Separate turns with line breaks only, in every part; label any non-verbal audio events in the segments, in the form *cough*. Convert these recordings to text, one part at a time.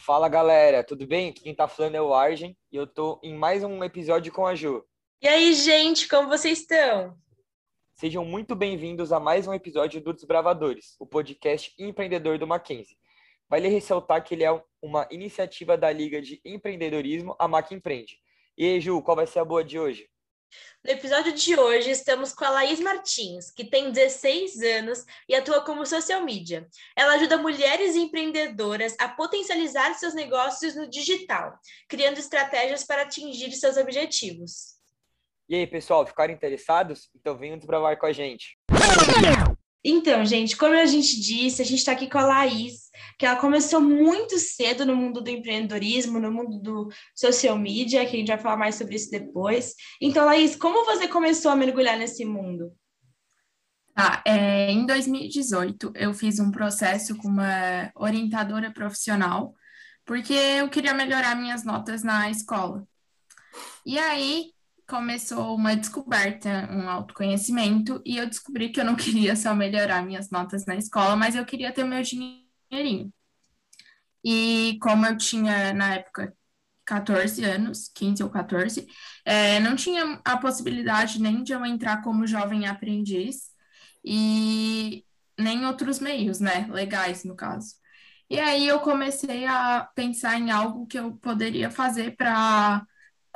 Fala galera, tudo bem? Quem tá falando é o Argen e eu tô em mais um episódio com a Ju.
E aí, gente, como vocês estão?
Sejam muito bem-vindos a mais um episódio do Desbravadores, o podcast empreendedor do Mackenzie. Vale ressaltar que ele é uma iniciativa da Liga de Empreendedorismo, a Mac Empreende. E aí, Ju, qual vai ser a boa de hoje?
No episódio de hoje, estamos com a Laís Martins, que tem 16 anos e atua como social media. Ela ajuda mulheres empreendedoras a potencializar seus negócios no digital, criando estratégias para atingir seus objetivos.
E aí, pessoal, ficaram interessados? Então venham desbravar com a gente.
Então, gente, como a gente disse, a gente está aqui com a Laís, que ela começou muito cedo no mundo do empreendedorismo, no mundo do social media, que a gente vai falar mais sobre isso depois. Então, Laís, como você começou a mergulhar nesse mundo?
Ah, é, em 2018, eu fiz um processo com uma orientadora profissional, porque eu queria melhorar minhas notas na escola. E aí, começou uma descoberta, um autoconhecimento, e eu descobri que eu não *laughs* queria só melhorar minhas notas na escola, mas eu queria ter meu dinheirinho. E como eu tinha, na época, 14 anos, 15 ou 14, é, não tinha a possibilidade nem de eu entrar como jovem aprendiz e nem outros meios, né, legais no caso. E aí eu comecei a pensar em algo que eu poderia fazer para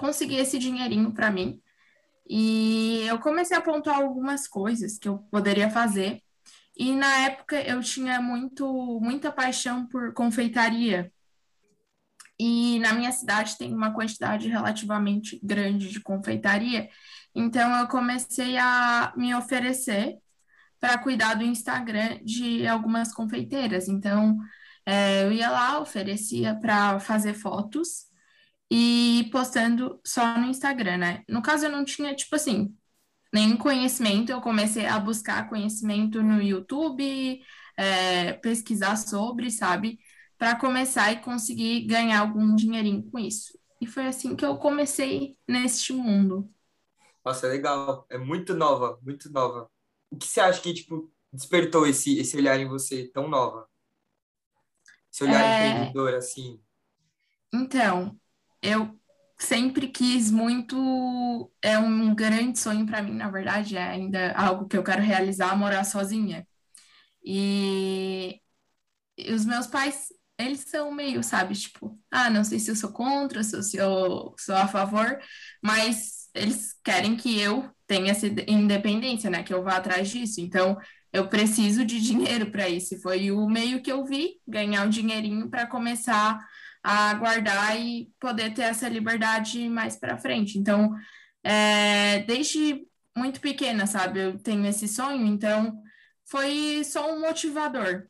conseguir esse dinheirinho para mim. E eu comecei a pontuar algumas coisas que eu poderia fazer. E na época eu tinha muito, muita paixão por confeitaria. E na minha cidade tem uma quantidade relativamente grande de confeitaria. Então eu comecei a me oferecer para cuidar do Instagram de algumas confeiteiras. Então é, eu ia lá, oferecia para fazer fotos e postando só no Instagram, né? No caso, eu não tinha, tipo assim, nenhum conhecimento, eu comecei a buscar conhecimento no YouTube, é, pesquisar sobre, sabe? Para começar e conseguir ganhar algum dinheirinho com isso. E foi assim que eu comecei neste mundo.
Nossa, é legal. É muito nova, muito nova. O que você acha que, tipo, despertou esse, esse olhar em você tão nova? Esse olhar é... empreendedor, assim?
Então, eu sempre quis muito, é um grande sonho para mim, na verdade, é ainda algo que eu quero realizar, morar sozinha. E, e os meus pais, eles são meio, sabe, tipo, ah, não sei se eu sou contra, se eu sou a favor, mas eles querem que eu tenha essa independência, né, que eu vá atrás disso. Então, eu preciso de dinheiro para isso. Foi o meio que eu vi, ganhar um dinheirinho para começar a guardar e poder ter essa liberdade mais para frente. Então, é, desde muito pequena, sabe, eu tenho esse sonho, então foi só um motivador.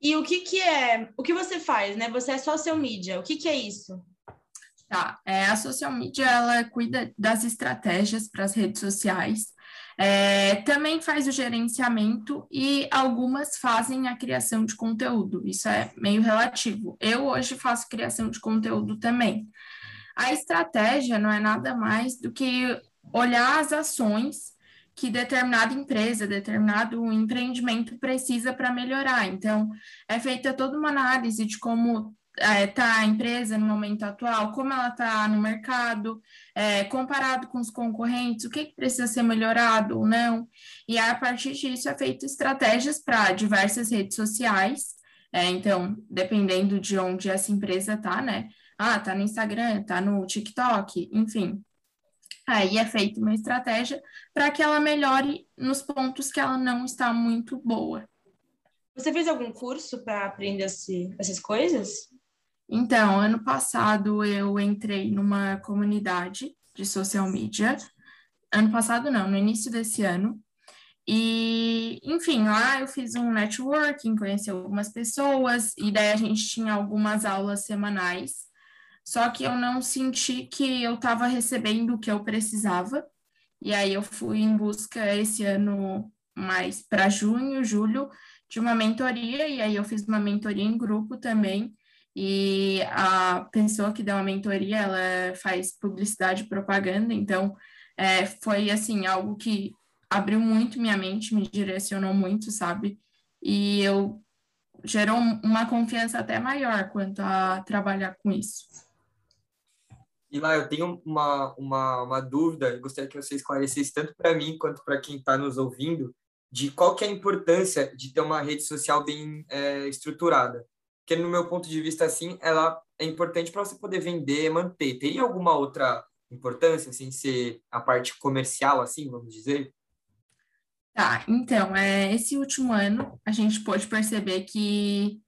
E o que que é, o que você faz, né? Você é social media, o que que é isso?
Tá, é, a social media, ela cuida das estratégias para as redes sociais, é, também faz o gerenciamento e algumas fazem a criação de conteúdo. Isso é meio relativo. Eu hoje faço criação de conteúdo também. A estratégia não é nada mais do que olhar as ações que determinada empresa, determinado empreendimento precisa para melhorar. Então, é feita toda uma análise de como está é, a empresa no momento atual, como ela está no mercado, é, comparado com os concorrentes, o que, que, precisa ser melhorado ou não. E a partir disso é feito estratégias para diversas redes sociais. É, então, dependendo de onde essa empresa está, né? Ah, tá no Instagram, tá no TikTok, enfim. Aí é feita uma estratégia para que ela melhore nos pontos que ela não está muito boa.
Você fez algum curso para aprender esse, essas coisas?
Então, ano passado eu entrei numa comunidade de social media. Ano passado não, no início desse ano. E, enfim, lá eu fiz um networking, conheci algumas pessoas, e daí a gente tinha algumas aulas semanais. Só que eu não senti que eu estava recebendo o que eu precisava. E aí eu fui em busca esse ano mais para junho, julho, de uma mentoria, e aí eu fiz uma mentoria em grupo também e a pessoa que dá uma mentoria, ela faz publicidade e propaganda, então é, foi, assim, algo que abriu muito minha mente, me direcionou muito, sabe? E eu gerou uma confiança até maior quanto a trabalhar com isso.
E lá eu tenho uma, uma, uma dúvida, gostaria que você esclarecesse tanto para mim quanto para quem está nos ouvindo, de qual que é a importância de ter uma rede social bem é, estruturada. Porque no meu ponto de vista, assim, ela é importante para você poder vender, manter. Tem alguma outra importância, assim, ser a parte comercial, assim, vamos dizer?
Tá, então, é, esse último ano a gente pôde perceber que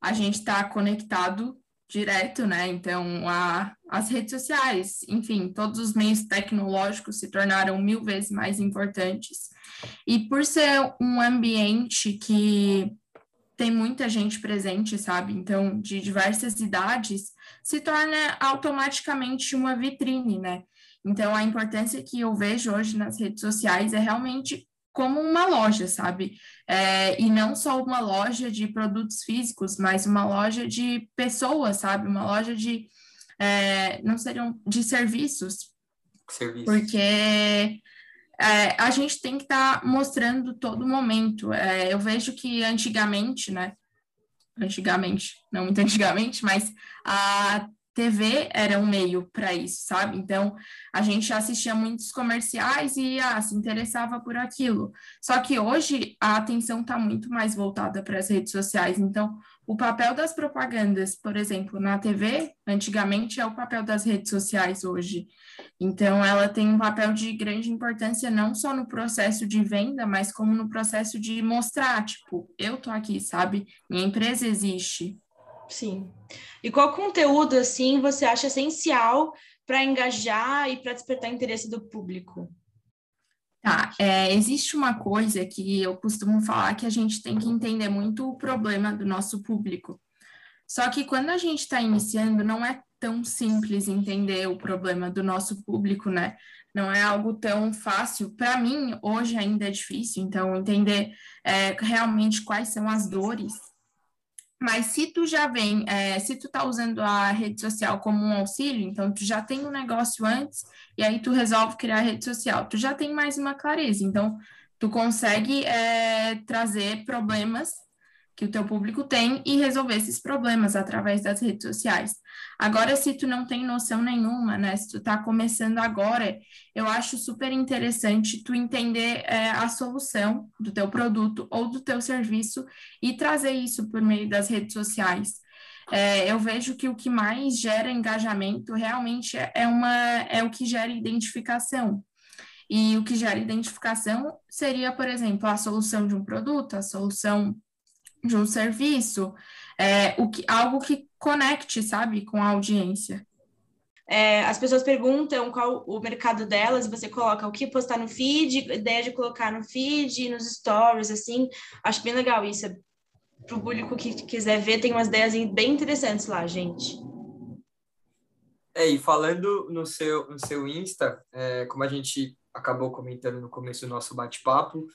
a gente está conectado direto, né? Então, a, as redes sociais, enfim, todos os meios tecnológicos se tornaram mil vezes mais importantes. E por ser um ambiente que tem muita gente presente, sabe? Então, de diversas idades, se torna automaticamente uma vitrine, né? Então, a importância que eu vejo hoje nas redes sociais é realmente como uma loja, sabe? É, e não só uma loja de produtos físicos, mas uma loja de pessoas, sabe? Uma loja de é, não seriam de serviços.
Serviços.
Porque é, a gente tem que estar tá mostrando todo momento. É, eu vejo que antigamente, né? Antigamente, não muito antigamente, mas a TV era um meio para isso, sabe? Então, a gente assistia muitos comerciais e ah, se interessava por aquilo. Só que hoje a atenção está muito mais voltada para as redes sociais. Então, o papel das propagandas, por exemplo, na TV, antigamente é o papel das redes sociais hoje. Então, ela tem um papel de grande importância não só no processo de venda, mas como no processo de mostrar, tipo, eu tô aqui, sabe? Minha empresa existe.
Sim. E qual conteúdo, assim, você acha essencial para engajar e para despertar interesse do público?
Tá, é, existe uma coisa que eu costumo falar que a gente tem que entender muito o problema do nosso público. Só que quando a gente está iniciando, não é tão simples entender o problema do nosso público, né? Não é algo tão fácil. Para mim, hoje ainda é difícil, então, entender é, realmente quais são as dores mas se tu já vem, é, se tu tá usando a rede social como um auxílio, então tu já tem um negócio antes e aí tu resolve criar a rede social, tu já tem mais uma clareza. Então, tu consegue é, trazer problemas que o teu público tem e resolver esses problemas através das redes sociais. Agora, se tu não tem noção nenhuma, né, se tu está começando agora, eu acho super interessante tu entender é, a solução do teu produto ou do teu serviço e trazer isso por meio das redes sociais. É, eu vejo que o que mais gera engajamento realmente é, é uma é o que gera identificação. E o que gera identificação seria, por exemplo, a solução de um produto, a solução de um serviço, é, o que, algo que conecte, sabe, com a audiência.
É, as pessoas perguntam qual o mercado delas, você coloca o que postar no feed, ideia de colocar no feed, nos stories, assim. Acho bem legal isso. Para o público que quiser ver, tem umas ideias bem interessantes lá, gente.
É, e falando no seu, no seu Insta, é, como a gente acabou comentando no começo do nosso bate-papo,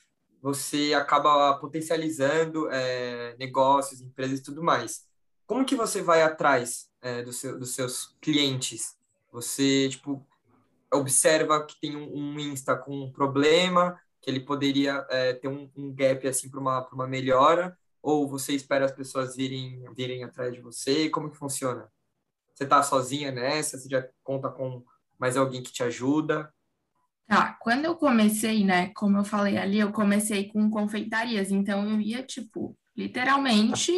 você acaba potencializando é, negócios, empresas e tudo mais. Como que você vai atrás é, do seu, dos seus clientes? Você, tipo, observa que tem um, um Insta com um problema, que ele poderia é, ter um, um, gap, assim, para uma, uma melhora, ou você espera as pessoas virem, virem atrás de você? Como que funciona? Você está sozinha nessa? Você já conta com mais alguém que te ajuda?
Tá, quando eu comecei, né, como eu falei ali, eu comecei com confeitarias, então eu ia, tipo, literalmente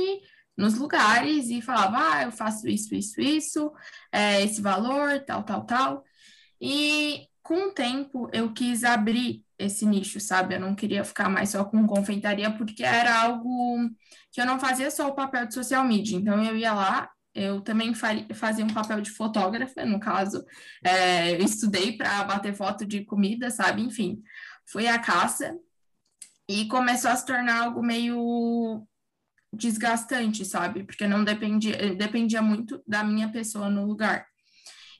nos lugares e falava, ah, eu faço isso, isso, isso, é, esse valor, tal, tal, tal. E com o tempo eu quis abrir esse nicho, sabe? Eu não queria ficar mais só com confeitaria, porque era algo que eu não fazia só o papel de social media. Então eu ia lá, eu também fazia um papel de fotógrafa, no caso, é, eu estudei para bater foto de comida, sabe? Enfim, fui à caça e começou a se tornar algo meio desgastante, sabe? Porque não dependia, dependia muito da minha pessoa no lugar.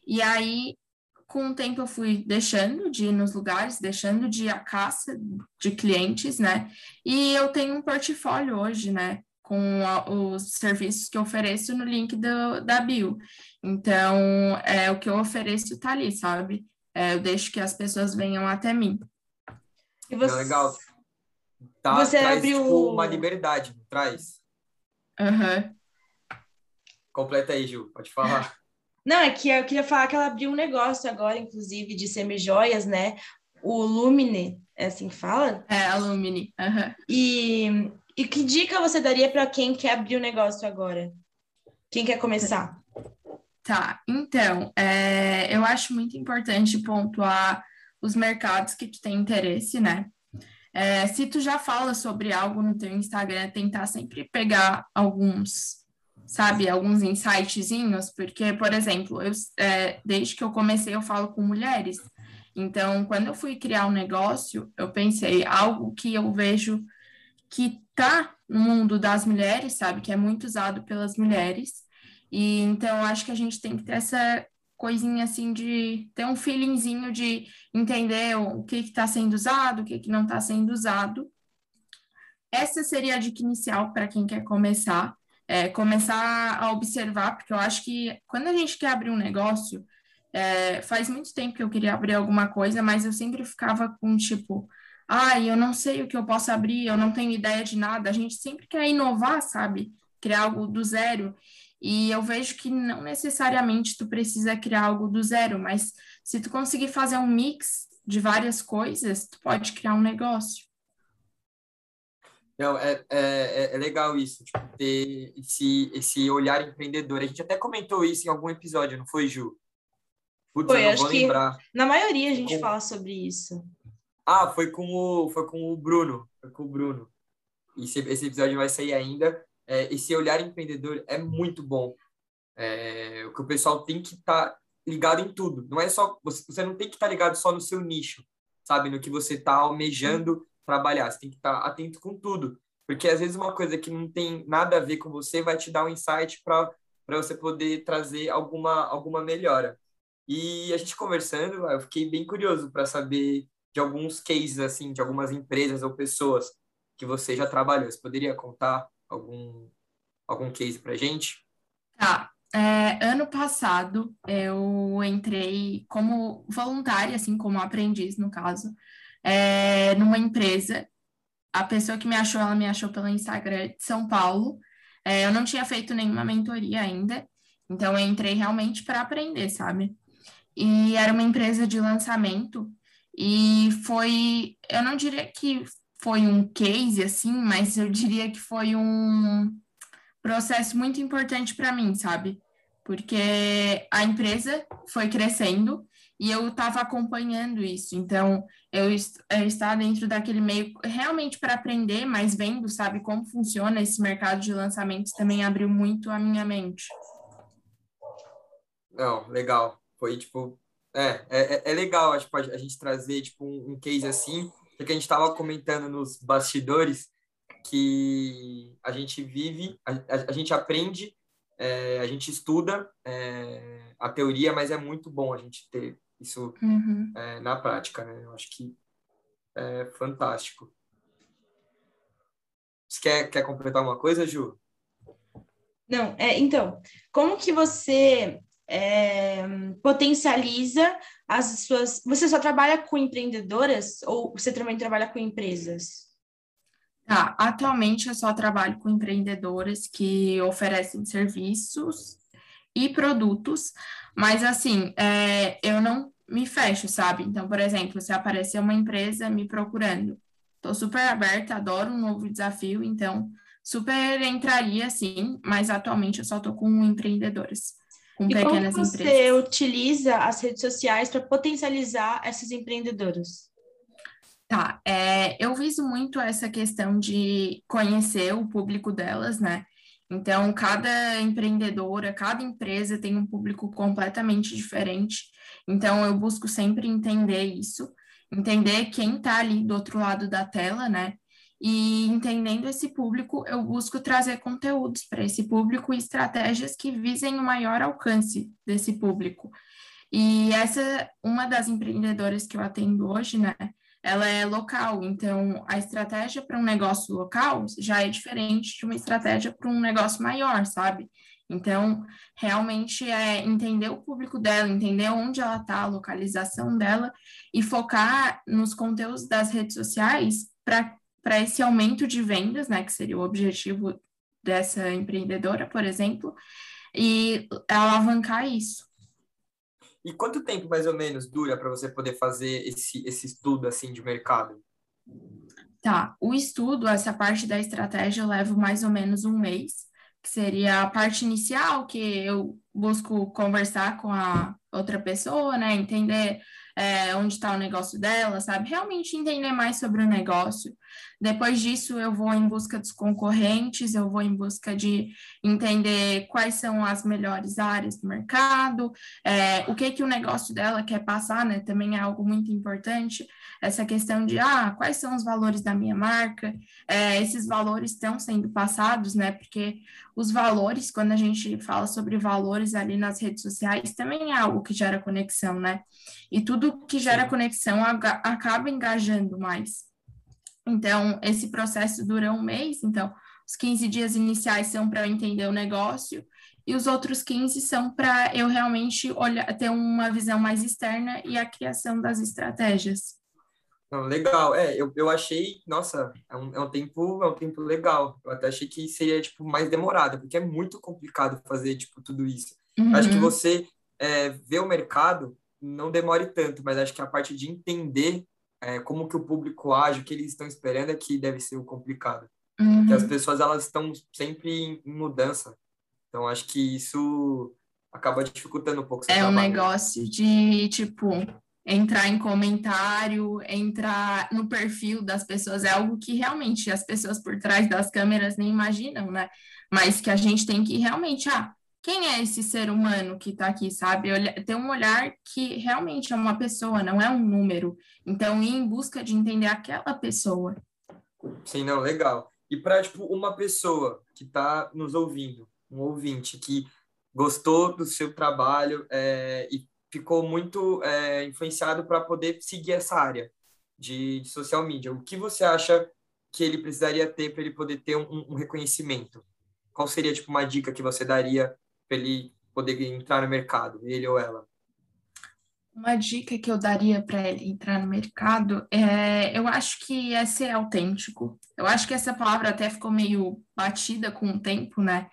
E aí, com o tempo, eu fui deixando de ir nos lugares, deixando de ir à caça de clientes, né? E eu tenho um portfólio hoje, né? Com a, os serviços que eu ofereço no link do, da bio. Então, é, o que eu ofereço está ali, sabe? é, eu deixo que as pessoas venham até mim.
E você... Não, legal. Tá, você traz, abriu tipo, uma liberdade, traz.
Uhum.
Completa aí, Ju, pode falar. *laughs*
Não, é que eu queria falar que ela abriu um negócio agora, inclusive, de semi-joias, né? O Lumine, é assim que fala?
É, a Lumine. Uhum.
E, e que dica você daria para quem quer abrir um negócio agora? Quem quer começar?
Tá, então, é, eu acho muito importante pontuar os mercados que tu tem interesse, né? É, se tu já fala sobre algo no teu Instagram, tentar sempre pegar alguns, sabe, alguns insightzinhos, porque, por exemplo, eu, é, desde que eu comecei eu falo com mulheres, então, quando eu fui criar um negócio, eu pensei algo que eu vejo que tá no mundo das mulheres, sabe, que é muito usado pelas mulheres, e então acho que a gente tem que ter essa coisinha assim de ter um feelingzinho de entender o que está sendo usado, o que, que não está sendo usado. Essa seria a dica inicial para quem quer começar, é, começar a observar, porque eu acho que quando a gente quer abrir um negócio, é, faz muito tempo que eu queria abrir alguma coisa, mas eu sempre ficava com tipo, ai, ah, eu não sei o que eu posso abrir, eu não tenho ideia de nada. A gente sempre quer inovar, sabe? Criar algo do zero. E eu vejo que não necessariamente tu precisa criar algo do zero, mas se tu conseguir fazer um mix de várias coisas, tu pode criar um negócio.
Não, é, é, é legal isso, tipo, ter esse, esse olhar empreendedor. A gente até comentou isso em algum episódio, não foi, Ju?
Putz, foi, acho que lembrar. na maioria a gente com... fala sobre isso.
Ah, foi com o, foi com o Bruno, foi com o Bruno. Esse, esse episódio vai sair ainda é, esse olhar empreendedor é muito bom. É, o que o pessoal tem que estar tá ligado em tudo. Não é só você, você não tem que estar tá ligado só no seu nicho, sabe, no que você está almejando trabalhar. Você tem que estar tá atento com tudo, porque às vezes uma coisa que não tem nada a ver com você vai te dar um insight para para você poder trazer alguma alguma melhora. E a gente conversando, eu fiquei bem curioso para saber de alguns cases assim, de algumas empresas ou pessoas que você já trabalhou. Você poderia contar algum, algum case para gente?
Tá. É, ano passado, eu entrei como voluntária, assim, como aprendiz, no caso, é, numa empresa. A pessoa que me achou, ela me achou pelo Instagram de São Paulo. É, eu não tinha feito nenhuma mentoria ainda, então eu entrei realmente para aprender, sabe? E era uma empresa de lançamento, e foi, eu não diria que foi um case, assim, mas eu diria que foi um processo muito importante para mim, sabe? Porque a empresa foi crescendo e eu estava acompanhando isso. Então, eu, eu estava dentro daquele meio realmente para aprender, mas vendo, sabe, como funciona esse mercado de lançamentos também abriu muito a minha mente.
Não, legal. Foi tipo. É, é, é legal tipo, a gente trazer tipo, um, um case assim porque a gente estava comentando nos bastidores que a gente vive, a, a, a gente aprende, é, a gente estuda é, a teoria, mas é muito bom a gente ter isso uhum. é, na prática, né? Eu acho que é fantástico. Você quer, quer completar uma coisa, Ju?
Não, é, então, como que você é, potencializa as suas. Você só trabalha com empreendedoras ou você também trabalha com empresas?
Tá, atualmente eu só trabalho com empreendedoras que oferecem serviços e produtos, mas assim, é, eu não me fecho, sabe? Então, por exemplo, se aparecer uma empresa me procurando, estou super aberta, adoro um novo desafio, então super entraria sim, mas atualmente eu só estou com empreendedoras com e pequenas como
você empresas. utiliza as redes sociais para potencializar essas empreendedoras?
Tá, é, eu viso muito essa questão de conhecer o público delas, né? Então, cada empreendedora, cada empresa tem um público completamente diferente. Então, eu busco sempre entender isso, entender quem está ali do outro lado da tela, né? E entendendo esse público, eu busco trazer conteúdos para esse público e estratégias que visem o maior alcance desse público. E essa, uma das empreendedoras que eu atendo hoje, né, ela é local, então a estratégia para um negócio local já é diferente de uma estratégia para um negócio maior, sabe? Então, realmente é entender o público dela, entender onde ela está, a localização dela e focar nos conteúdos das redes sociais para esse aumento de vendas, né, que seria o objetivo dessa empreendedora, por exemplo, e alavancar isso.
E quanto tempo mais ou menos dura para você poder fazer esse, esse estudo assim de mercado?
Tá, o estudo, essa parte da estratégia, eu levo mais ou menos um mês, que seria a parte inicial, que eu busco conversar com a outra pessoa, né? Entender é, onde está o negócio dela, sabe? Realmente entender mais sobre o negócio. Depois disso, eu vou em busca dos concorrentes, eu vou em busca de entender quais são as melhores áreas do mercado, é, o que que o negócio dela quer passar, né? Também é algo muito importante, essa questão de, ah, quais são os valores da minha marca? É, esses valores estão sendo passados, né? Porque os valores, quando a gente fala sobre valores ali nas redes sociais, também é algo que gera conexão, né? E tudo que gera conexão acaba engajando mais. Então, esse processo dura um mês, então, os 15 dias iniciais são para eu entender o negócio, e os outros 15 são para eu realmente olhar, ter uma visão mais externa e a criação das estratégias.
Não, legal, é, eu, eu achei, nossa, é um, é um tempo, é um tempo legal. Eu até achei que seria, tipo, mais demorado, porque é muito complicado fazer, tipo, tudo isso. Uhum. Acho que você é, ver o mercado não demore tanto, mas acho que a parte de entender é, como que o público age, o que eles estão esperando é que deve ser o complicado. Uhum. Que as pessoas elas estão sempre em mudança. Então acho que isso acaba dificultando um pouco.
É trabalho. um negócio de tipo entrar em comentário, entrar no perfil das pessoas é algo que realmente as pessoas por trás das câmeras nem imaginam, né? Mas que a gente tem que realmente, ah, quem é esse ser humano que está aqui, sabe? Ter um olhar que realmente é uma pessoa, não é um número. Então, ir em busca de entender aquela pessoa.
Sim, não, legal. E para, tipo, uma pessoa que está nos ouvindo, um ouvinte que gostou do seu trabalho é, e ficou muito é, influenciado para poder seguir essa área de, de, social media, o que você acha que ele precisaria ter para ele poder ter um, um reconhecimento? Qual seria, tipo, uma dica que você daria para ele poder entrar no mercado, ele ou ela?
Uma dica que eu daria para ele entrar no mercado é, eu acho que é ser autêntico. Eu acho que essa palavra até ficou meio batida com o tempo, né?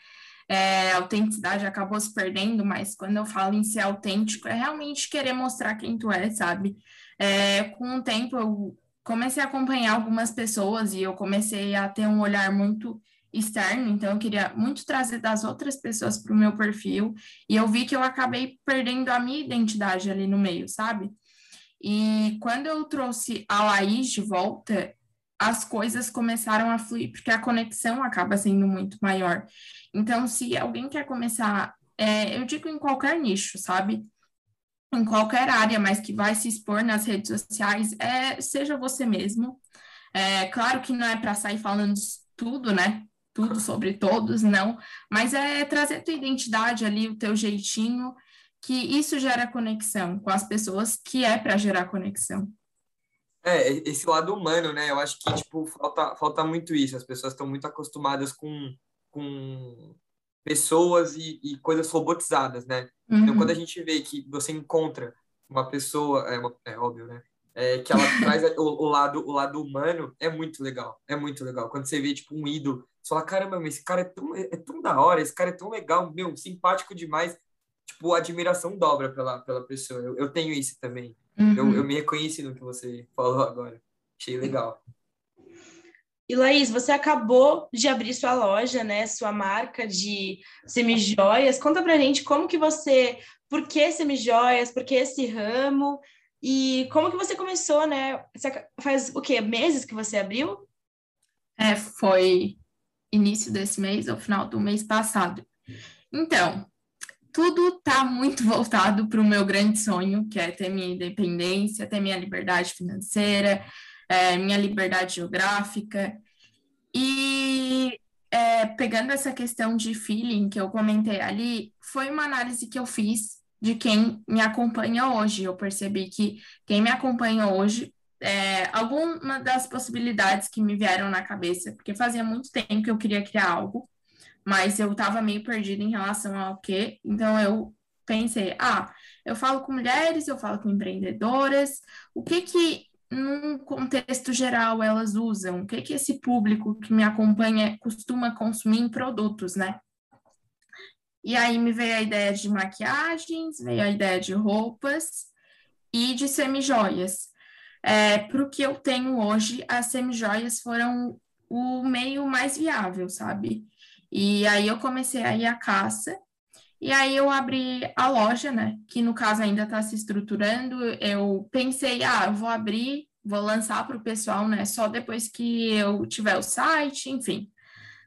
É, autenticidade acabou se perdendo, mas quando eu falo em ser autêntico, é realmente querer mostrar quem tu é, sabe? É, com o tempo, eu comecei a acompanhar algumas pessoas e eu comecei a ter um olhar muito externo, então eu queria muito trazer das outras pessoas para o meu perfil, e eu vi que eu acabei perdendo a minha identidade ali no meio, sabe? E quando eu trouxe a Laís de volta, as coisas começaram a fluir, porque a conexão acaba sendo muito maior. Então, se alguém quer começar, é, eu digo em qualquer nicho, sabe? Em qualquer área, mas que vai se expor nas redes sociais, é, seja você mesmo. É, claro que não é para sair falando tudo, né? tudo sobre todos, não, mas é trazer tua identidade ali, o teu jeitinho, que isso gera conexão com as pessoas, que é para gerar conexão.
É, esse lado humano, né? Eu acho que, tipo, falta, falta muito isso. As pessoas estão muito acostumadas com, com pessoas e, e coisas robotizadas, né? Então, uhum. Então, quando a gente vê que você encontra uma pessoa, é, uma, é óbvio, né? É, que ela *laughs* traz o, o, lado, o lado humano, é muito legal. É muito legal. Quando você vê, tipo, um ídolo você fala, caramba, meu, esse cara é tão, é tão da hora, esse cara é tão legal, meu, simpático demais. Tipo, a admiração dobra pela, pela pessoa. Eu, eu tenho isso também. Uhum. Eu, eu me reconheci no que você falou agora. Achei legal.
E Laís, você acabou de abrir sua loja, né? Sua marca de semijoias. Conta pra gente como que você, por que semijoias, por que esse ramo e como que você começou, né? Você faz o quê? Meses que você abriu?
É, foi início desse mês, ao final do mês passado. Então, tudo está muito *laughs* voltado para o meu grande sonho, que é ter minha independência, ter minha liberdade financeira, é, minha liberdade geográfica. E é, pegando essa questão de feeling que eu comentei ali, foi uma análise que eu fiz de quem me acompanha hoje. Eu percebi que quem me acompanha hoje é, alguma das possibilidades que me vieram na cabeça, porque fazia muito tempo que eu queria criar algo, mas eu estava meio perdida em relação ao quê. Então eu pensei, ah, eu falo com mulheres, eu falo com empreendedoras, o que que num contexto geral elas usam? O que que esse público que me acompanha costuma consumir em produtos, né? E aí me veio a ideia de maquiagens, veio a ideia de roupas e de semijoias. É, Para o que eu tenho hoje, as semijoias foram o meio mais viável, sabe? E aí eu comecei a ir à caça, e aí eu abri a loja, né? Que no caso ainda está se estruturando. Eu pensei, ah, eu vou abrir, vou lançar para o pessoal, né? Só depois que eu tiver o site, enfim.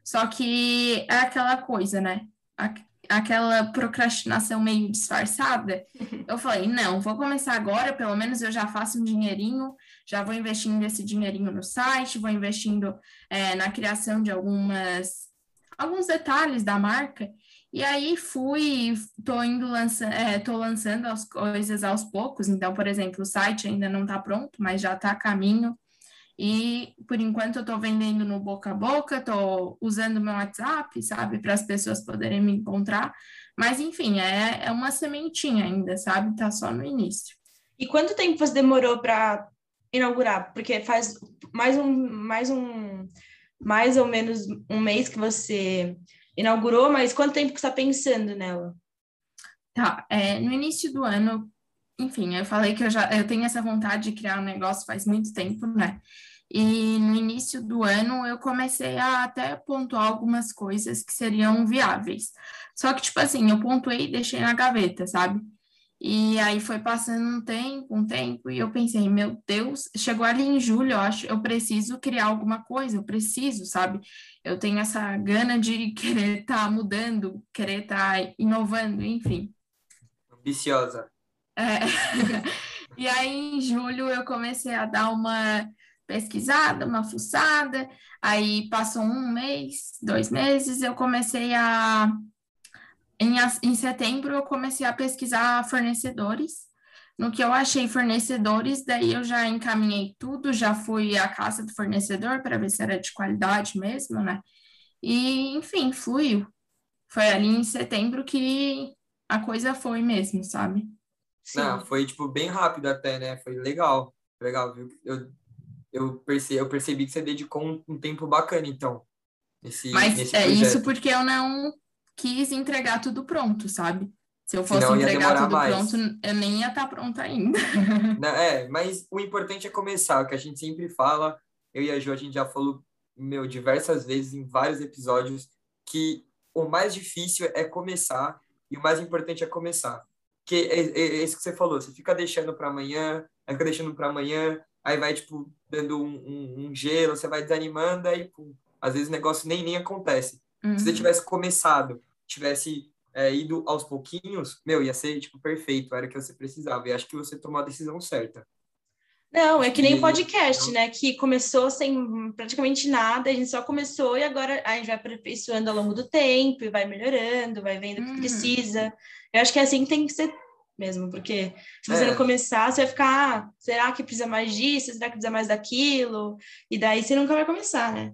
Só que é aquela coisa, né? aquela procrastinação meio disfarçada, *laughs* eu falei, não, vou começar agora, pelo menos eu já faço um dinheirinho, já vou investindo esse dinheirinho no site, vou investindo é, na criação de algumas alguns detalhes da marca, e aí fui, tô indo lançando, é, tô lançando as coisas aos poucos, então, por exemplo, o site ainda não está pronto, mas já está a caminho, e por enquanto eu estou vendendo no boca a boca, estou usando meu WhatsApp, sabe, para as pessoas poderem me encontrar. Mas enfim, é, é uma sementinha ainda, sabe? Tá só no início.
E quanto tempo você demorou para inaugurar? Porque faz mais um, mais um, mais ou menos um mês que você inaugurou, mas quanto tempo que você está pensando nela?
Tá, é, no início do ano enfim, eu falei que eu já eu tenho essa vontade de criar um negócio faz muito tempo, né? E no início do ano eu comecei a até pontuar algumas coisas que seriam viáveis. Só que, tipo assim, eu pontuei e deixei na gaveta, sabe? E aí foi passando um tempo, um tempo, e eu pensei, meu Deus, chegou ali em julho, eu acho, eu preciso criar alguma coisa, eu preciso, sabe? Eu tenho essa gana de *laughs* querer estar tá mudando, querer estar tá inovando, enfim.
Ambiciosa.
É. *laughs* e aí, em julho, eu comecei a dar uma pesquisada, uma fuçada. Aí passou um mês, dois meses, eu comecei a. Em, em setembro, eu comecei a pesquisar fornecedores. No que eu achei fornecedores, daí eu já encaminhei tudo, já fui à casa do fornecedor para ver se era de qualidade mesmo, né? E, enfim, fluiu. Foi ali em setembro que a coisa foi mesmo, sabe?
Sim. Não, foi, tipo, bem rápido até, né? Foi legal. Legal, viu? Eu, eu, percebi, eu percebi que você dedicou um, um tempo bacana, então.
Nesse, Mas nesse é projeto. isso porque eu não quis entregar tudo pronto, sabe? Se eu fosse Senão entregar tudo mais. pronto, eu nem ia estar tá pronta ainda. *laughs*
Não, é, mas o importante é começar, o que a gente sempre fala, eu e a Jo, a gente já falou, meu, diversas vezes em vários episódios, que o mais difícil é começar e o mais importante é começar que é, é, é, isso que você falou, você fica deixando para amanhã, aí fica deixando para amanhã, aí vai, tipo, dando um, um, um, gelo, você vai desanimando, aí, pum, às vezes o negócio nem, nem acontece. Uhum. Se você uhum. tivesse começado, tivesse é, ido aos pouquinhos, meu, ia ser, tipo, perfeito, era o que você precisava, e acho que você tomou a decisão certa.
Não, é que nem o podcast, né? Que começou sem praticamente nada, a gente só começou e agora a gente vai aperfeiçoando ao longo do tempo e vai melhorando, vai vendo o que uhum. precisa. Eu acho que é assim que tem que ser mesmo, porque se você é. não começar, você vai ficar, ah, será que precisa mais disso? Será que precisa mais daquilo? E daí você nunca vai começar, né?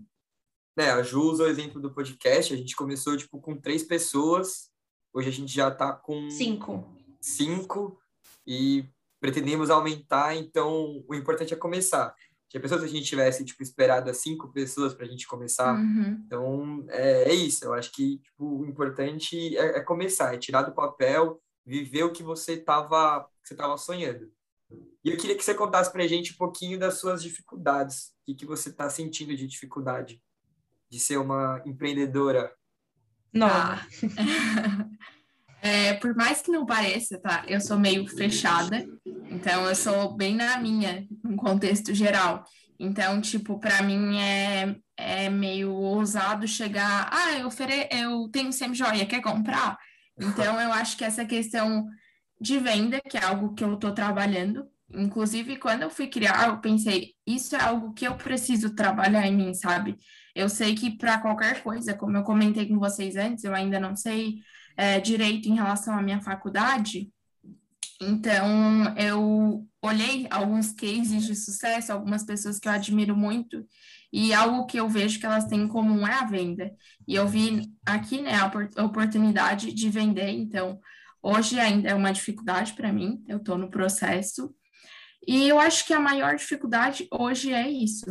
É, a Ju usou o exemplo do podcast, a gente começou, tipo, com três pessoas, hoje a gente já tá com...
Cinco.
Cinco, e pretendemos aumentar, então o importante é começar. Tinha pessoas que a gente tivesse, tipo, esperado as cinco pessoas para a gente começar.
Uhum.
Então, é, é, isso. Eu acho que, tipo, o importante é, é, começar, é tirar do papel, viver o que você estava você tava sonhando. E eu queria que você contasse para a gente um pouquinho das suas dificuldades. O que, que você está sentindo de dificuldade de ser uma empreendedora?
Não. Ah. *laughs* É, por mais que não pareça, tá? Eu sou meio fechada, então eu sou bem na minha, no contexto geral. Então, tipo, para mim é, é meio ousado chegar, ah, eu, ofere eu tenho semi-joia, quer comprar? Então, eu acho que essa questão de venda, que é algo que eu estou trabalhando, inclusive quando eu fui criar, eu pensei, isso é algo que eu preciso trabalhar em mim, sabe? Eu sei que para qualquer coisa, como eu comentei com vocês antes, eu ainda não sei é, direito em relação à minha faculdade. Então, eu olhei alguns cases de sucesso, algumas pessoas que eu admiro muito, e algo que eu vejo que elas têm em comum é a venda. E eu vi aqui, né, a oportunidade de vender, então, hoje ainda é uma dificuldade para mim, eu estou no processo, e eu acho que a maior dificuldade hoje é isso.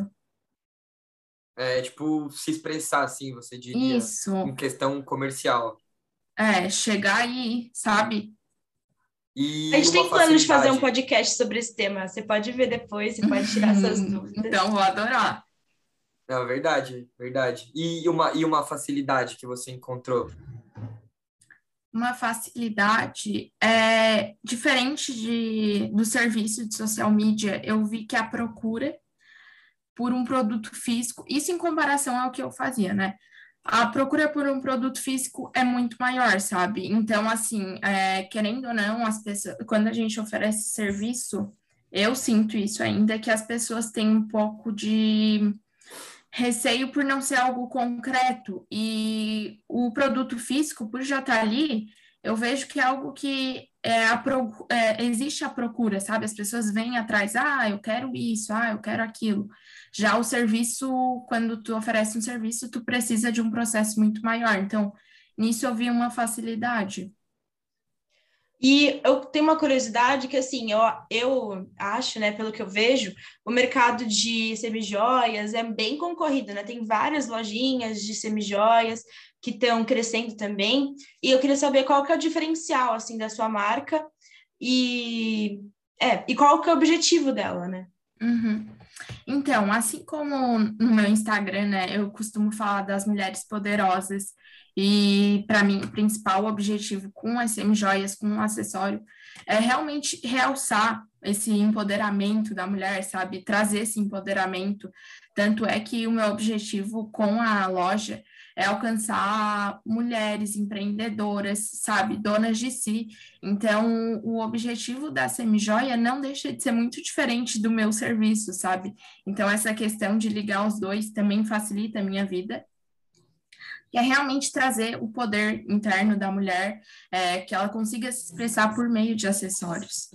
É, tipo, se expressar, assim, você diria,
isso.
em questão comercial.
É, chegar aí, sabe?
E
a gente tem plano de fazer um podcast sobre esse tema. Você pode ver depois, você pode tirar suas *laughs* dúvidas.
Então, vou adorar.
Não, verdade, verdade. E uma, e uma facilidade que você encontrou?
Uma facilidade é diferente de, do serviço de social media. Eu vi que a procura por um produto físico, isso em comparação ao que eu fazia, né? A procura por um produto físico é muito maior, sabe? Então, assim, é, querendo ou não, as pessoas, quando a gente oferece serviço, eu sinto isso ainda, que as pessoas têm um pouco de receio por não ser algo concreto. E o produto físico, por já estar ali, eu vejo que é algo que é, a pro, é, existe a procura, sabe? As pessoas vêm atrás, ah, eu quero isso, ah, eu quero aquilo. Já o serviço, quando tu oferece um serviço, tu precisa de um processo muito maior. Então, nisso eu vi uma facilidade.
E eu tenho uma curiosidade que, assim, eu, eu acho, né, pelo que eu vejo, o mercado de semijoias é bem concorrido, né? Tem várias lojinhas de semijoias que estão crescendo também. E eu queria saber qual que é o diferencial, assim, da sua marca e, é, e qual que é o objetivo dela, né?
Uhum. Então, assim como no meu Instagram, né, eu costumo falar das mulheres poderosas e para mim o principal objetivo com as semijoias, com o acessório, é realmente realçar esse empoderamento da mulher, sabe? Trazer esse empoderamento. Tanto é que o meu objetivo com a loja é alcançar mulheres empreendedoras, sabe, donas de si. Então, o objetivo da Semijoia não deixa de ser muito diferente do meu serviço, sabe? Então, essa questão de ligar os dois também facilita a minha vida. Que é realmente trazer o poder interno da mulher, é, que ela consiga se expressar por meio de acessórios.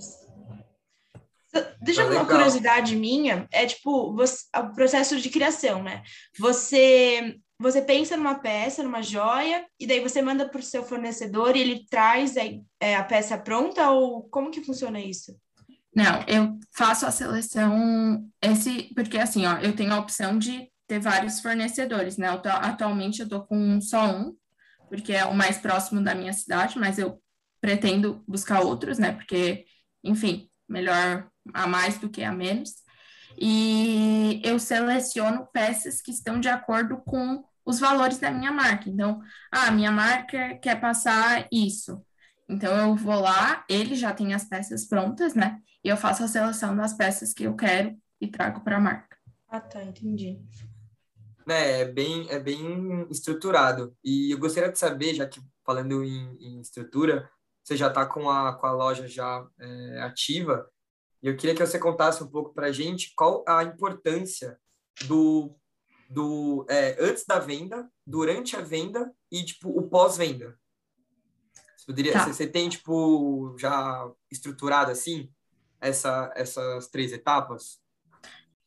Deixa eu
Tá
uma curiosidade minha, é tipo, você, o processo de criação, né? Você você pensa numa peça, numa joia, e daí você manda para o seu fornecedor e ele traz a, é, a peça pronta, ou como que funciona isso?
Não, eu faço a seleção, esse, porque assim, ó, eu tenho a opção de ter vários fornecedores, né? Eu tô- atualmente eu tô com só um, porque é o mais próximo da minha cidade, mas eu pretendo buscar outros, né? Porque, enfim, melhor a mais do que a menos. E eu seleciono peças que estão de acordo com os valores da minha marca. Então, ah, minha marca quer passar isso. Então, eu vou lá, ele já tem as peças prontas, né? E eu faço a seleção das peças que eu quero e trago para a marca.
Ah, tá, entendi.
né, é bem, é bem estruturado. E eu gostaria de saber, já que falando em, em estrutura, você já está com a, com a loja já é, ativa, e eu queria que você contasse um pouco para a gente qual a importância do, do é, antes da venda, durante a venda e, tipo, o pós-venda. Você, poderia,
Tá.
você, você tem, tipo, já estruturado, assim, essa, essas três etapas?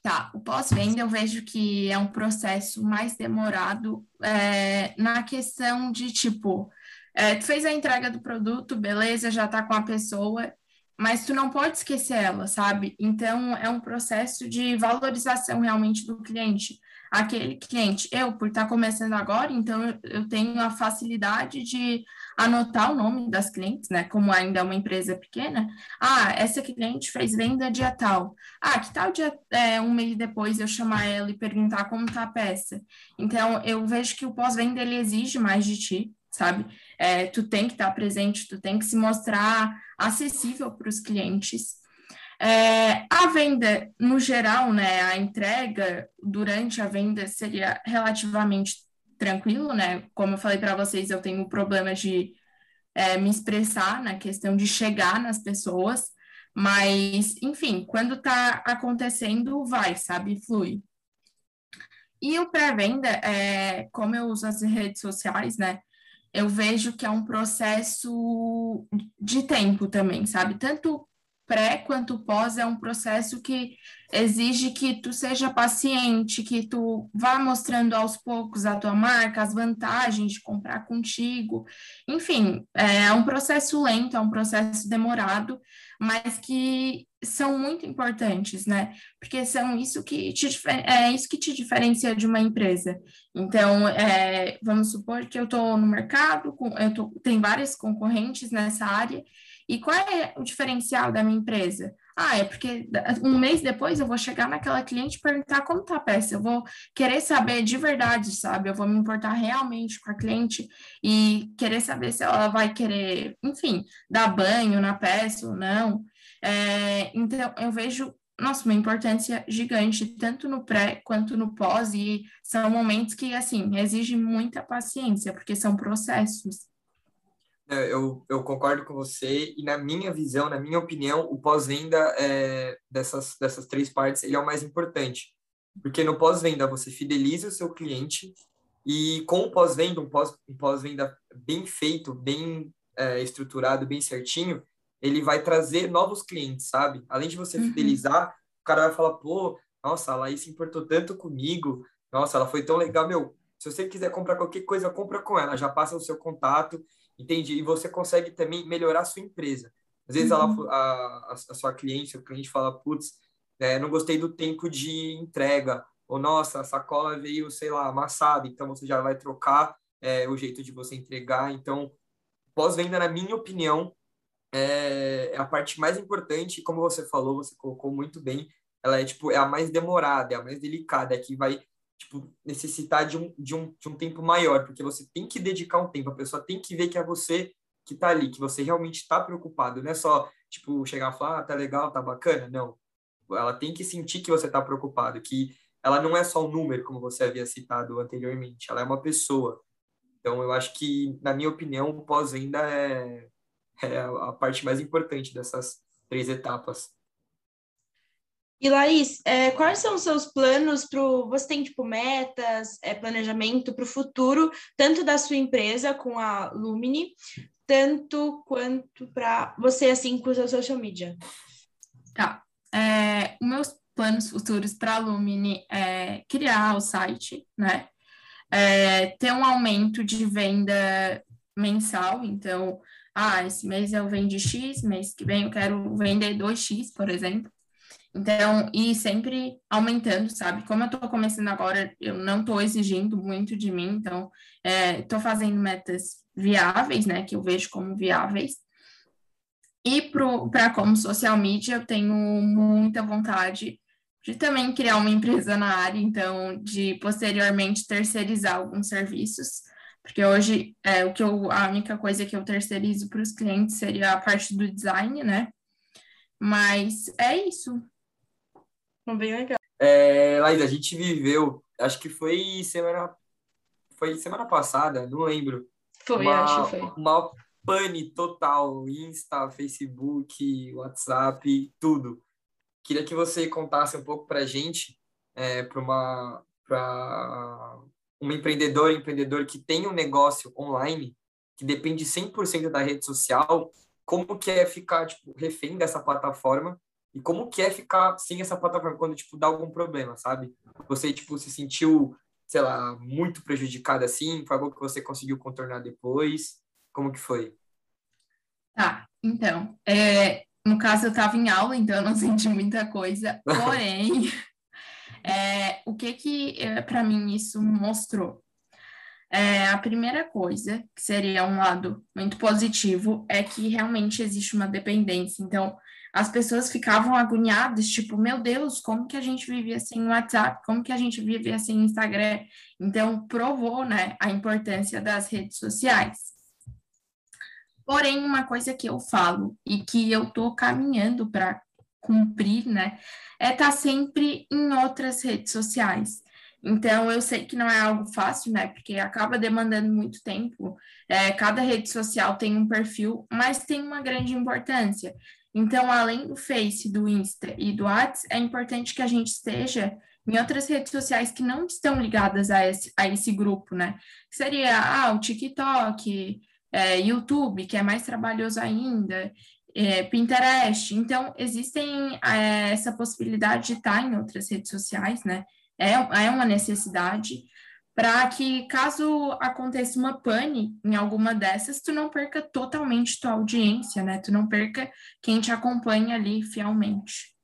Tá, o pós-venda eu vejo que é um processo mais demorado é, na questão de tipo, é, tu fez a entrega do produto, beleza, já tá com a pessoa, mas tu não pode esquecer ela, sabe? Então é um processo de valorização realmente do cliente. Aquele cliente, eu, por estar começando agora, então eu, tenho a facilidade de anotar o nome das clientes, né? Como ainda é uma empresa pequena, ah, essa cliente fez venda dia tal. Ah, que tal dia, é, um mês depois eu chamar ela e perguntar como tá a peça? Então, eu vejo que o pós-venda, ele exige mais de ti, sabe? É, tu tem que estar presente, tu tem que se mostrar acessível para os clientes. É, a venda, no geral, né, a entrega durante a venda seria relativamente tranquilo, né? Como eu falei para vocês, eu tenho problema de é, me expressar na questão de chegar nas pessoas, mas, enfim, quando tá acontecendo, vai, sabe? Flui. E o pré-venda, é, como eu uso as redes sociais, né? Eu vejo que é um processo de tempo também, sabe? Tanto pré quanto pós é um processo que exige que tu seja paciente, que tu vá mostrando aos poucos a tua marca, as vantagens de comprar contigo. Enfim, é um processo lento, é um processo demorado, mas que são muito importantes, né? Porque são isso que te, é isso que te diferencia de uma empresa. Então, é, vamos supor que eu estou no mercado, eu tô, tem várias concorrentes nessa área, e qual é o diferencial da minha empresa? Ah, é porque um mês depois eu vou chegar naquela cliente e perguntar como tá a peça. Eu vou querer saber de verdade, sabe? Eu vou me importar realmente com a cliente e querer saber se ela vai querer, enfim, dar banho na peça ou não. É, então, eu vejo, nossa, uma importância gigante, tanto no pré quanto no pós, e são momentos que, assim, exigem muita paciência, porque são processos.
É, eu, eu concordo com você e na minha visão, na minha opinião, o pós-venda é, dessas, dessas três partes ele é o mais importante. Porque no pós-venda você fideliza o seu cliente e com o pós-venda, um pós-venda um pós bem feito, bem é, estruturado, bem certinho, ele vai trazer novos clientes, sabe? Além de você uhum. fidelizar, o cara vai falar, pô, nossa, a Laís se importou tanto comigo, nossa, ela foi tão legal, meu, se você quiser comprar qualquer coisa, compra com ela, já passa o seu contato Entende? E você consegue também melhorar a sua empresa. Às vezes uhum. ela, a, a, sua cliente, o cliente fala, putz, é, não gostei do tempo de entrega, ou nossa, a sacola veio, sei lá, amassada, então você já vai trocar é, o jeito de você entregar. Então, pós-venda, na minha opinião, é, é, a parte mais importante, como você falou, você colocou muito bem, ela é tipo é a mais demorada, é a mais delicada, é que vai tipo, necessitar de um, de, um, de um tempo maior, porque você tem que dedicar um tempo, a pessoa tem que ver que é você que tá ali, que você realmente está preocupado, não é só, tipo, chegar e falar, ah, tá legal, tá bacana, não. Ela tem que sentir que você está preocupado, que ela não é só um número, como você havia citado anteriormente, ela é uma pessoa. Então, eu acho que, na minha opinião, o pós-venda é, é a parte mais importante dessas três etapas.
E Laís, é, quais são os seus planos para Você tem, tipo, metas, é, planejamento para o futuro, tanto da sua empresa com a Lumini, tanto quanto para você, assim, com o seu social media?
Tá. É, meus planos futuros para a Lumini é criar o site, né? É, ter um aumento de venda mensal, então, ah, esse mês eu vendi X, mês que vem eu quero vender 2X, por exemplo. Então, e sempre aumentando, sabe? Como eu estou começando agora, eu não estou exigindo muito de mim, então estou é, fazendo metas viáveis, né? Que eu vejo como viáveis. E para como social media, eu tenho muita vontade de também criar uma empresa na área, então, de posteriormente terceirizar alguns serviços, porque hoje é o que eu, a única coisa que eu terceirizo para os clientes seria a parte do design, né? Mas é isso.
Bem legal.
É, Laís, a gente viveu, acho que foi semana, foi semana passada, não lembro.
Foi, uma, acho que foi.
Uma pane total, Insta, Facebook, WhatsApp, tudo. Queria que você contasse um pouco para a gente, é, para uma, pra uma empreendedora, empreendedor que tem um negócio online, que depende 100% da rede social, como que é ficar tipo, refém dessa plataforma e como que é ficar sem essa plataforma quando, tipo, dá algum problema, sabe? Você, tipo, se sentiu, sei lá, muito prejudicado assim? Foi algo que você conseguiu contornar depois? Como que foi?
Tá, então, é, no caso eu estava em aula, então eu não *laughs* senti muita coisa, *laughs* porém, é, o que que é, para mim isso mostrou? É, a primeira coisa, que seria um lado muito positivo, é que realmente existe uma dependência. Então, as pessoas ficavam agoniadas, tipo, meu Deus, como que a gente vivia sem WhatsApp? Como que a gente vivia sem Instagram? Então, provou, né, a importância das redes sociais. Porém, uma coisa que eu falo e que eu tô caminhando para cumprir, né, é estar tá sempre em outras redes sociais. Então, eu sei que não é algo fácil, né? Porque acaba demandando muito tempo. É, cada rede social tem um perfil, mas tem uma grande importância. Então, além do Face, do Insta e do WhatsApp, é importante que a gente esteja em outras redes sociais que não estão ligadas a esse, a esse grupo, né? Seria ah, o TikTok, é, YouTube, que é mais trabalhoso ainda, é, Pinterest. Então, existem é, essa possibilidade de estar em outras redes sociais, né? É, é uma necessidade para que, caso aconteça uma pane em alguma dessas, tu não perca totalmente tua audiência, né? Tu não perca quem te acompanha ali fielmente.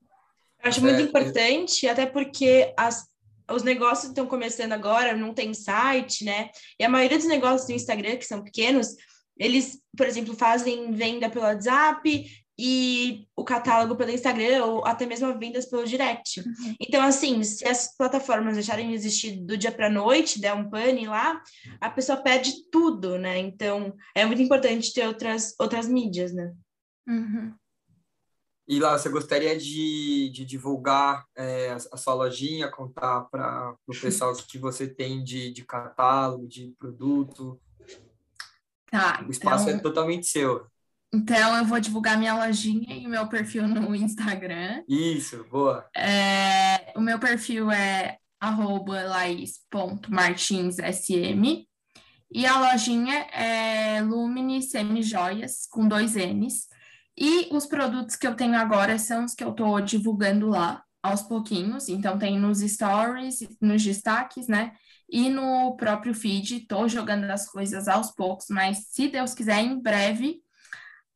Eu acho muito é, importante, até porque as, os negócios estão começando agora, não tem site, né? E a maioria dos negócios do Instagram, que são pequenos, eles, por exemplo, fazem venda pelo WhatsApp e o catálogo pelo Instagram ou até mesmo vendas pelo direct. Uhum. Então, assim, se as plataformas deixarem de existir do dia para noite, der um pane lá, a pessoa perde tudo, né? Então, é muito importante ter outras, outras mídias, né?
Uhum.
E lá, você gostaria de, de divulgar é, a, sua lojinha, contar para o pessoal o que você tem de, de catálogo, de produto?
Tá.
O espaço é então... é totalmente seu.
Então, eu vou divulgar minha lojinha e o meu perfil no Instagram.
Isso, boa.
É, o meu perfil é laís.martinssm e a lojinha é Lumine Semijoias, com dois N's. E os produtos que eu tenho agora são os que eu estou divulgando lá aos pouquinhos. Então, tem nos stories, nos destaques, né? E no próprio feed, estou jogando as coisas aos poucos, mas se Deus quiser, em breve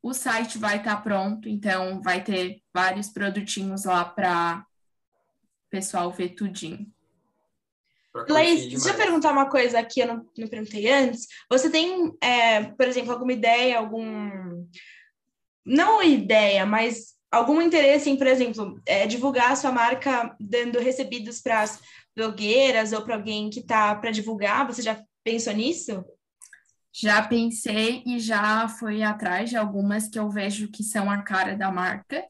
o site vai estar tá pronto, então vai ter vários produtinhos lá para pessoal ver tudinho.
Laís, deixa eu perguntar uma coisa aqui, eu não, não perguntei antes. Você tem, é, por exemplo, alguma ideia, algum não ideia, mas algum interesse em, por exemplo, é, divulgar a sua marca dando recebidos para as blogueiras ou para alguém que está para divulgar? Você já pensou nisso?
Já pensei e já fui atrás de algumas que eu vejo que são a cara da marca.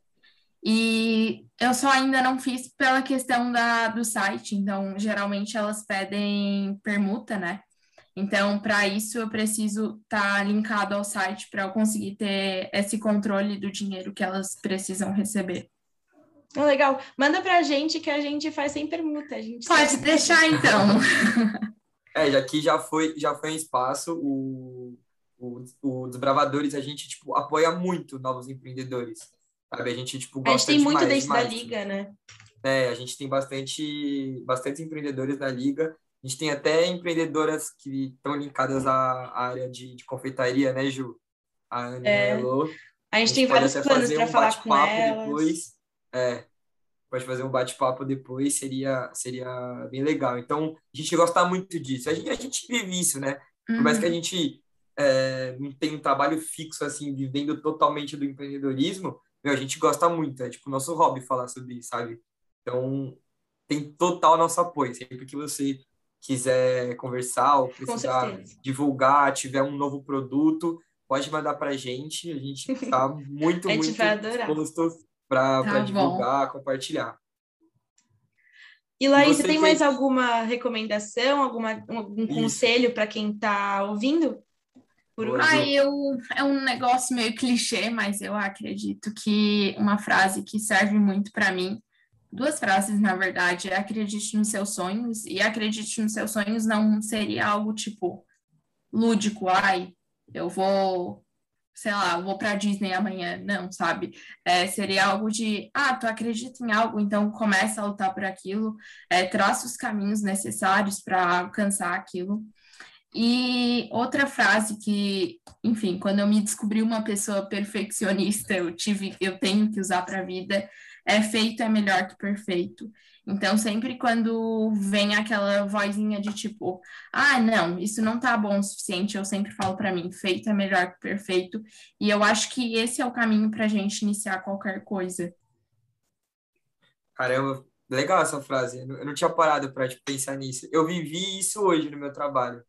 E eu só ainda não fiz pela questão da, do site, então geralmente elas pedem permuta, né? Então, para isso, eu preciso estar tá linkado ao site para eu conseguir ter esse controle do dinheiro que elas precisam receber.
Oh, legal. Manda para a gente que a gente faz sem permuta. A gente
Pode deixar, então. *laughs*
é, já que já foi, já foi em espaço, o, o, o Desbravadores, a gente, tipo, apoia muito novos empreendedores. Sabe? A gente, tipo,
gosta A gente tem demais, muito dentro da liga, né?
É, a gente tem bastante, bastante empreendedores na liga a gente tem até empreendedoras que estão linkadas à área de, de confeitaria, né, Ju?
A Ana é. a, a gente, a gente tem vários planos para um falar com elas.
Depois, é, pode fazer um bate-papo depois, seria, seria bem legal. Então, a gente gosta muito disso. A gente, a gente vive isso, né? Por mais que a uhum. gente é, não tenha um trabalho fixo, assim, vivendo totalmente do empreendedorismo, meu, a gente gosta muito. É tipo o nosso hobby falar sobre isso, sabe? Então, tem total nosso apoio. Sempre que você quiser conversar ou precisar divulgar, tiver um novo produto, pode mandar para a gente. A gente está *laughs* muito,
a
muito
disposto
para tá divulgar, compartilhar.
E Laís, você tem fez... mais alguma recomendação, alguma, algum conselho para quem está ouvindo?
Por ah, eu, é um negócio meio clichê, mas eu acredito que uma frase que serve muito para mim duas frases, na verdade. Acredite nos seus sonhos, e acredite nos seus sonhos não seria algo tipo lúdico, ai, eu vou, sei lá, vou para Disney amanhã, não, sabe? É, seria algo de, ah, tu acredita em algo, então começa a lutar por aquilo, é, traça os caminhos necessários para alcançar aquilo. E outra frase que, enfim, quando eu me descobri uma pessoa perfeccionista, eu tive, eu tenho que usar para a vida, é feito é melhor que perfeito. Então, sempre quando vem aquela vozinha de tipo, ah, não, isso não tá bom o suficiente, eu sempre falo para mim, feito é melhor que perfeito. E eu acho que esse é o caminho para a gente iniciar qualquer coisa.
Caramba, legal essa frase. Eu não tinha parado para tipo, pensar nisso. Eu vivi isso hoje no meu trabalho.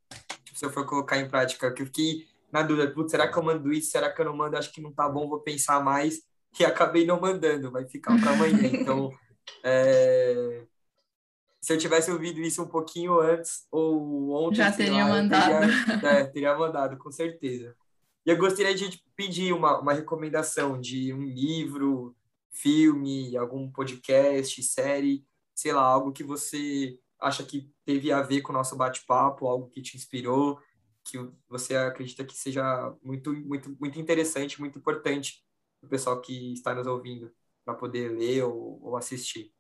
Tipo, se eu for colocar em prática, que eu fiquei na dúvida, será que eu mando isso? Será que eu não mando? Acho que não tá bom, vou pensar mais e acabei não mandando, vai ficar para amanhã. *laughs* Então, é... se eu tivesse ouvido isso um pouquinho antes ou ontem,
já teria lá, mandado.
Teria, é, teria mandado, com certeza. E eu gostaria de pedir uma, uma recomendação de um livro, filme, algum podcast, série. sei lá, algo que você acha que teve a ver com o nosso bate-papo, algo que te inspirou, que você acredita que seja muito, muito, muito interessante, muito importante para o pessoal que está nos ouvindo, para poder ler ou, ou assistir.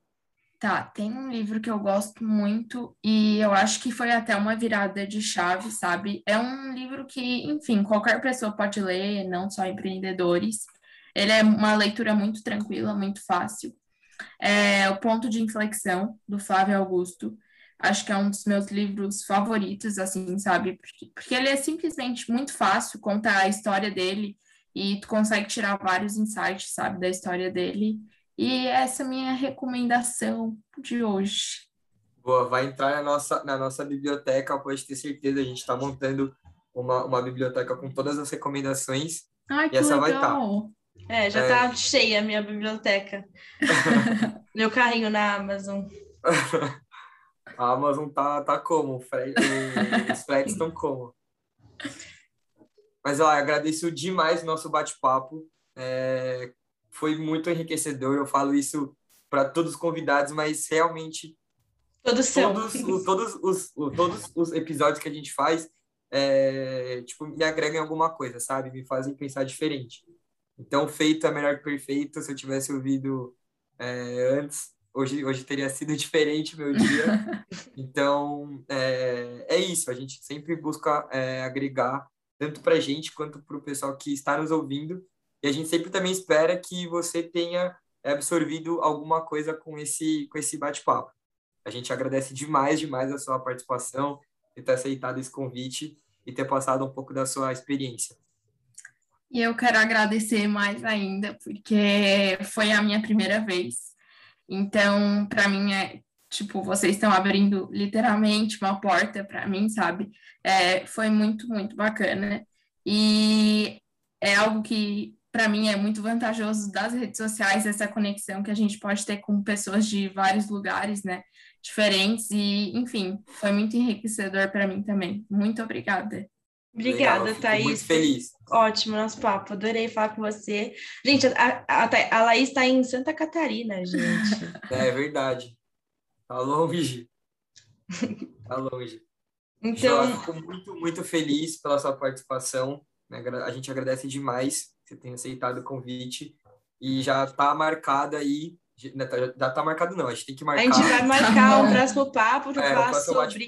Tá, tem um livro que eu gosto muito e eu acho que foi até uma virada de chave, sabe? É um livro que, enfim, qualquer pessoa pode ler, não só empreendedores. Ele é uma leitura muito tranquila, muito fácil. É O Ponto de Inflexão, do Flávio Augusto. Acho que é um dos meus livros favoritos, assim, sabe? Porque, ele é simplesmente muito fácil, conta a história dele e tu consegue tirar vários insights, sabe, da história dele. E essa é a minha recomendação de hoje.
Boa, vai entrar na nossa, na nossa biblioteca, pode ter certeza. A gente está montando uma, uma biblioteca com todas as recomendações.
Ai, e essa legal. vai tá.
estar. É, já é... tá cheia a minha biblioteca. *laughs* Meu carrinho na Amazon. *laughs*
a Amazon tá, tá como? Os fretes estão como? Mas ó, agradeço demais o nosso bate-papo. É, foi muito enriquecedor. Eu falo isso para todos os convidados, mas realmente
todos são.
Todos, os, todos, os, todos os episódios que a gente faz é, tipo, me agregam alguma coisa, sabe? Me fazem pensar diferente. Então, feito é melhor que perfeito. Se eu tivesse ouvido é, antes, hoje, hoje teria sido *laughs* diferente meu dia. *laughs* Então, é, é isso. A gente sempre busca é, agregar, tanto para a gente quanto para o pessoal que está nos ouvindo, e a gente sempre também espera que você tenha absorvido alguma coisa com esse, com esse bate-papo. A gente agradece demais, demais a sua participação, e ter aceitado esse convite e ter passado um pouco da sua experiência.
E eu quero agradecer mais ainda, porque foi a minha primeira vez. Então, para mim é tipo, vocês estão abrindo literalmente uma porta para mim, sabe? É, foi muito, muito bacana. E é algo que para mim é muito vantajoso das redes sociais essa conexão que a gente pode ter com pessoas de vários lugares, né, diferentes e, enfim, foi muito enriquecedor para mim também. Muito obrigada.
Obrigada, Legal, Thaís.
Muito feliz.
Ótimo nosso papo, adorei falar com você. Gente, a, a, a Laís está em Santa Catarina, gente.
É, *laughs* é verdade. Tá longe. Tá longe.
Então,
eu fico muito, muito feliz pela sua participação. Né? A gente agradece demais você tenha aceitado o convite. E já está marcado aí. Né, tá, já está marcado, não. A gente tem que marcar.
A gente vai marcar o próximo papo para é, falar sobre.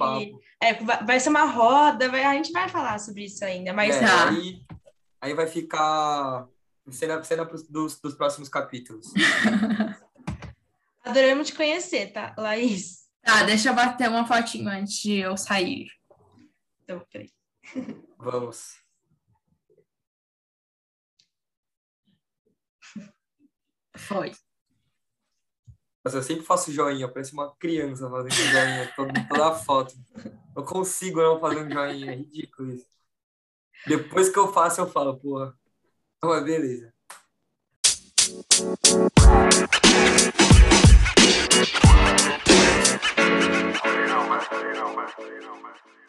É, vai ser uma roda, vai... a gente vai falar sobre isso ainda, mas
é, tá. Aí, aí vai ficar cena, cena dos, dos próximos capítulos. *laughs*
Adoramos te conhecer, tá, Laís?
Tá, deixa eu bater uma fotinho antes de eu sair.
Então, peraí. *laughs*
Vamos.
Foi.
Mas eu sempre faço joinha, parece uma criança fazendo joinha toda, toda a foto. Eu consigo não fazer um joinha, é ridículo isso. Depois que eu faço, eu falo, porra, então é beleza. más, más, know, man.